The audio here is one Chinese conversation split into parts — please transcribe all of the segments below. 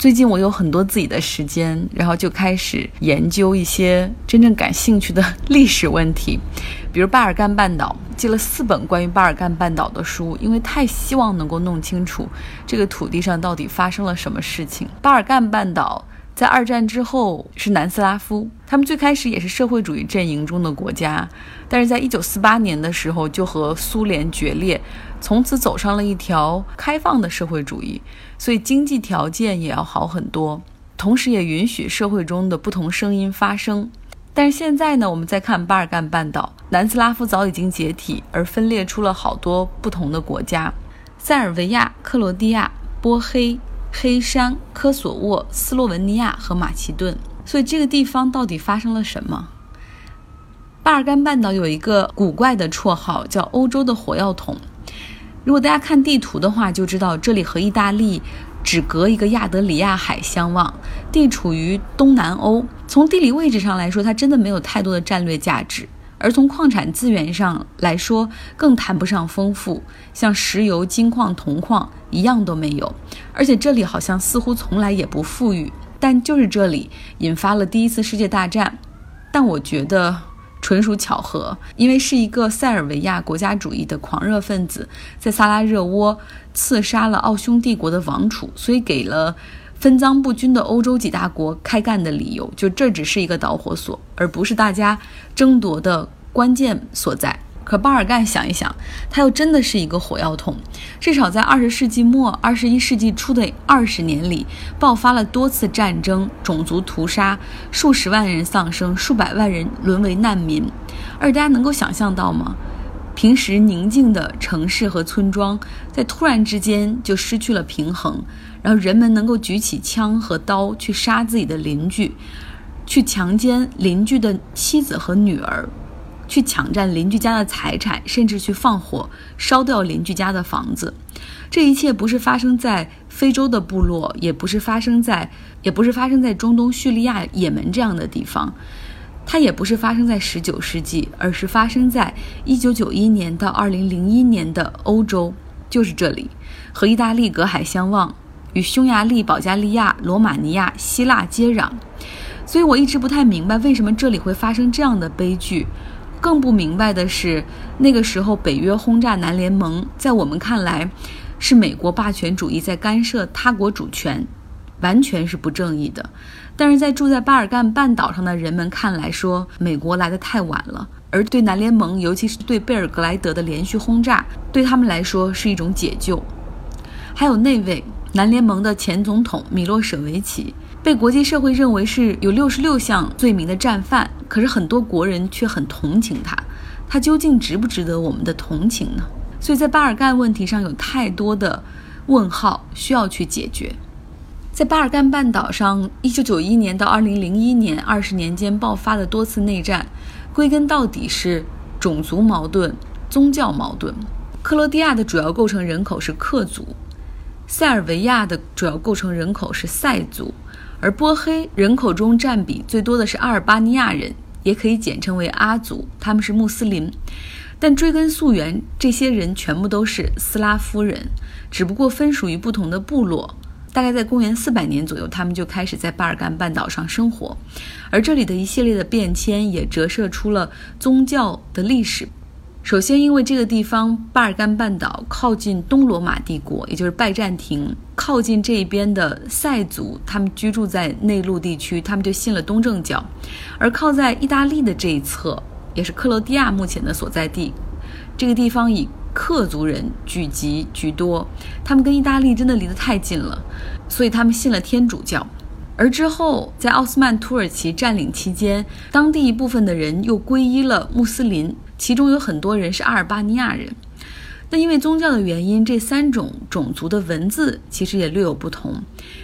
最近我有很多自己的时间，然后就开始研究一些真正感兴趣的历史问题，比如巴尔干半岛，借了四本关于巴尔干半岛的书，因为太希望能够弄清楚这个土地上到底发生了什么事情。巴尔干半岛。在二战之后是南斯拉夫，他们最开始也是社会主义阵营中的国家，但是在一九四八年的时候就和苏联决裂，从此走上了一条开放的社会主义，所以经济条件也要好很多，同时也允许社会中的不同声音发声。但是现在呢，我们再看巴尔干半岛，南斯拉夫早已经解体，而分裂出了好多不同的国家：塞尔维亚、克罗地亚、波黑。黑山、科索沃、斯洛文尼亚和马其顿，所以这个地方到底发生了什么？巴尔干半岛有一个古怪的绰号，叫“欧洲的火药桶”。如果大家看地图的话，就知道这里和意大利只隔一个亚得里亚海相望，地处于东南欧。从地理位置上来说，它真的没有太多的战略价值。而从矿产资源上来说，更谈不上丰富，像石油、金矿、铜矿一样都没有。而且这里好像似乎从来也不富裕，但就是这里引发了第一次世界大战。但我觉得纯属巧合，因为是一个塞尔维亚国家主义的狂热分子在萨拉热窝刺杀了奥匈帝国的王储，所以给了。分赃不均的欧洲几大国开干的理由，就这只是一个导火索，而不是大家争夺的关键所在。可巴尔干想一想，它又真的是一个火药桶。至少在二十世纪末、二十一世纪初的二十年里，爆发了多次战争、种族屠杀，数十万人丧生，数百万人沦为难民。而大家能够想象到吗？平时宁静的城市和村庄，在突然之间就失去了平衡，然后人们能够举起枪和刀去杀自己的邻居，去强奸邻居的妻子和女儿，去抢占邻居家的财产，甚至去放火烧掉邻居家的房子。这一切不是发生在非洲的部落，也不是发生在，也不是发生在中东叙利亚、也门这样的地方。它也不是发生在十九世纪，而是发生在一九九一年到二零零一年的欧洲，就是这里，和意大利隔海相望，与匈牙利、保加利亚、罗马尼亚、希腊接壤。所以我一直不太明白为什么这里会发生这样的悲剧。更不明白的是，那个时候北约轰炸南联盟，在我们看来，是美国霸权主义在干涉他国主权。完全是不正义的，但是在住在巴尔干半岛上的人们看来说，美国来的太晚了，而对南联盟，尤其是对贝尔格莱德的连续轰炸，对他们来说是一种解救。还有那位南联盟的前总统米洛舍维奇，被国际社会认为是有六十六项罪名的战犯，可是很多国人却很同情他，他究竟值不值得我们的同情呢？所以在巴尔干问题上有太多的问号需要去解决。在巴尔干半岛上，1991年到2001年二十年间爆发的多次内战，归根到底是种族矛盾、宗教矛盾。克罗地亚的主要构成人口是克族，塞尔维亚的主要构成人口是塞族，而波黑人口中占比最多的是阿尔巴尼亚人，也可以简称为阿族，他们是穆斯林。但追根溯源，这些人全部都是斯拉夫人，只不过分属于不同的部落。大概在公元四百年左右，他们就开始在巴尔干半岛上生活，而这里的一系列的变迁也折射出了宗教的历史。首先，因为这个地方巴尔干半岛靠近东罗马帝国，也就是拜占庭，靠近这一边的塞族，他们居住在内陆地区，他们就信了东正教；而靠在意大利的这一侧，也是克罗地亚目前的所在地，这个地方以。克族人聚集居多，他们跟意大利真的离得太近了，所以他们信了天主教。而之后，在奥斯曼土耳其占领期间，当地一部分的人又皈依了穆斯林，其中有很多人是阿尔巴尼亚人。那因为宗教的原因，这三种种族的文字其实也略有不同。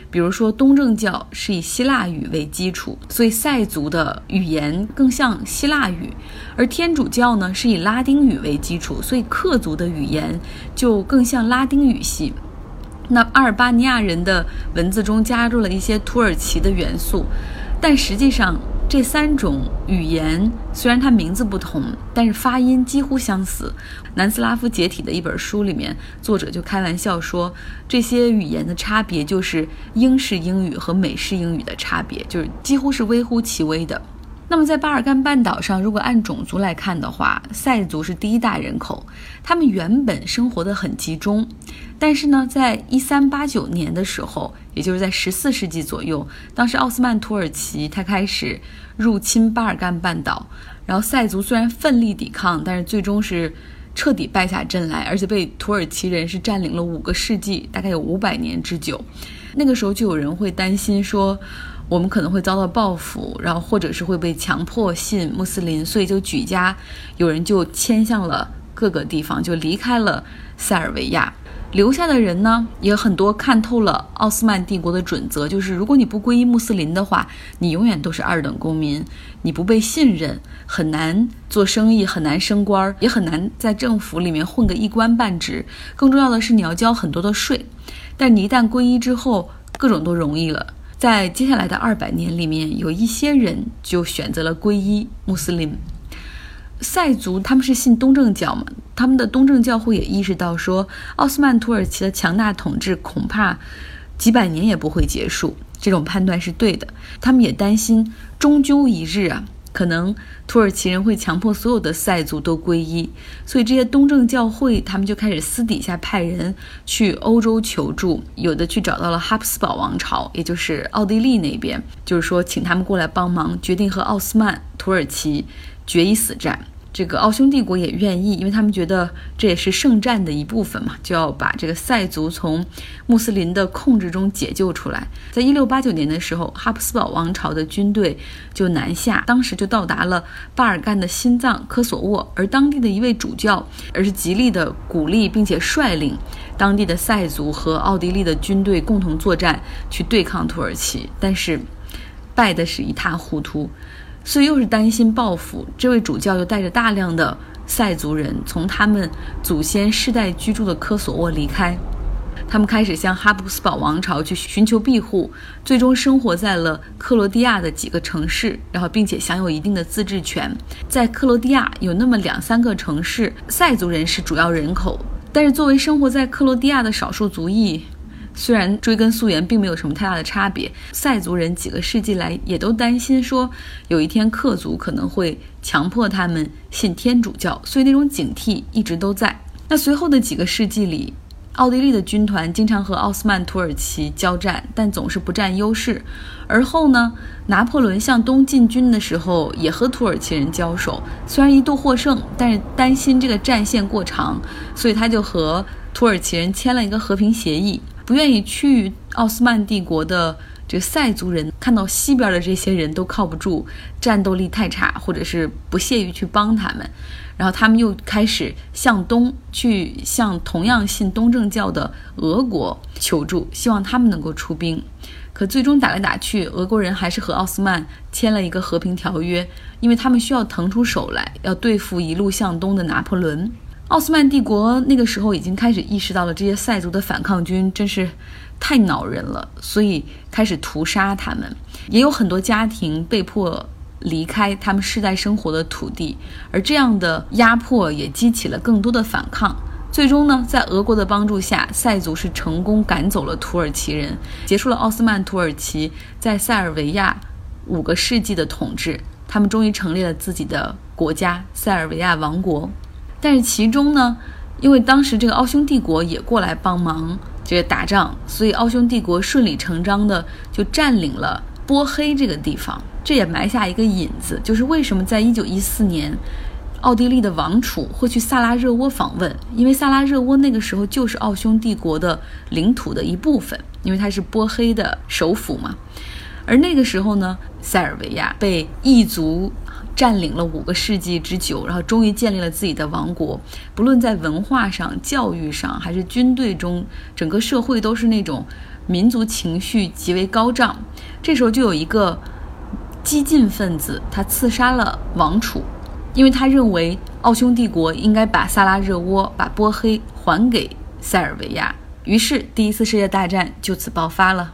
比如说，东正教是以希腊语为基础，所以塞族的语言更像希腊语；而天主教呢是以拉丁语为基础，所以克族的语言就更像拉丁语系。那阿尔巴尼亚人的文字中加入了一些土耳其的元素，但实际上这三种语言虽然它名字不同，但是发音几乎相似。南斯拉夫解体的一本书里面，作者就开玩笑说，这些语言的差别就是英式英语和美式英语的差别，就是几乎是微乎其微的。那么在巴尔干半岛上，如果按种族来看的话，塞族是第一大人口，他们原本生活的很集中，但是呢，在一三八九年的时候，也就是在十四世纪左右，当时奥斯曼土耳其他开始入侵巴尔干半岛，然后塞族虽然奋力抵抗，但是最终是彻底败下阵来，而且被土耳其人是占领了五个世纪，大概有五百年之久。那个时候就有人会担心说。我们可能会遭到报复，然后或者是会被强迫信穆斯林，所以就举家有人就迁向了各个地方，就离开了塞尔维亚。留下的人呢，也很多看透了奥斯曼帝国的准则，就是如果你不皈依穆斯林的话，你永远都是二等公民，你不被信任，很难做生意，很难升官，也很难在政府里面混个一官半职。更重要的是，你要交很多的税。但你一旦皈依之后，各种都容易了。在接下来的二百年里面，有一些人就选择了皈依穆斯林。塞族他们是信东正教嘛？他们的东正教会也意识到说，奥斯曼土耳其的强大统治恐怕几百年也不会结束。这种判断是对的。他们也担心，终究一日啊。可能土耳其人会强迫所有的塞族都皈依，所以这些东正教会他们就开始私底下派人去欧洲求助，有的去找到了哈布斯堡王朝，也就是奥地利那边，就是说请他们过来帮忙，决定和奥斯曼土耳其决一死战。这个奥匈帝国也愿意，因为他们觉得这也是圣战的一部分嘛，就要把这个塞族从穆斯林的控制中解救出来。在一六八九年的时候，哈布斯堡王朝的军队就南下，当时就到达了巴尔干的心脏科索沃，而当地的一位主教，而是极力的鼓励并且率领当地的塞族和奥地利的军队共同作战，去对抗土耳其，但是败的是一塌糊涂。所以又是担心报复，这位主教又带着大量的塞族人从他们祖先世代居住的科索沃离开，他们开始向哈布斯堡王朝去寻求庇护，最终生活在了克罗地亚的几个城市，然后并且享有一定的自治权。在克罗地亚有那么两三个城市，塞族人是主要人口，但是作为生活在克罗地亚的少数族裔。虽然追根溯源并没有什么太大的差别，塞族人几个世纪来也都担心说，有一天克族可能会强迫他们信天主教，所以那种警惕一直都在。那随后的几个世纪里，奥地利的军团经常和奥斯曼土耳其交战，但总是不占优势。而后呢，拿破仑向东进军的时候，也和土耳其人交手，虽然一度获胜，但是担心这个战线过长，所以他就和土耳其人签了一个和平协议。不愿意去奥斯曼帝国的这个塞族人看到西边的这些人都靠不住，战斗力太差，或者是不屑于去帮他们，然后他们又开始向东去向同样信东正教的俄国求助，希望他们能够出兵。可最终打来打去，俄国人还是和奥斯曼签了一个和平条约，因为他们需要腾出手来要对付一路向东的拿破仑。奥斯曼帝国那个时候已经开始意识到了这些塞族的反抗军真是太恼人了，所以开始屠杀他们，也有很多家庭被迫离开他们世代生活的土地，而这样的压迫也激起了更多的反抗。最终呢，在俄国的帮助下，塞族是成功赶走了土耳其人，结束了奥斯曼土耳其在塞尔维亚五个世纪的统治，他们终于成立了自己的国家——塞尔维亚王国。但是其中呢，因为当时这个奥匈帝国也过来帮忙这个打仗，所以奥匈帝国顺理成章的就占领了波黑这个地方。这也埋下一个引子，就是为什么在一九一四年，奥地利的王储会去萨拉热窝访问？因为萨拉热窝那个时候就是奥匈帝国的领土的一部分，因为它是波黑的首府嘛。而那个时候呢，塞尔维亚被异族。占领了五个世纪之久，然后终于建立了自己的王国。不论在文化上、教育上，还是军队中，整个社会都是那种民族情绪极为高涨。这时候就有一个激进分子，他刺杀了王储，因为他认为奥匈帝国应该把萨拉热窝、把波黑还给塞尔维亚。于是，第一次世界大战就此爆发了。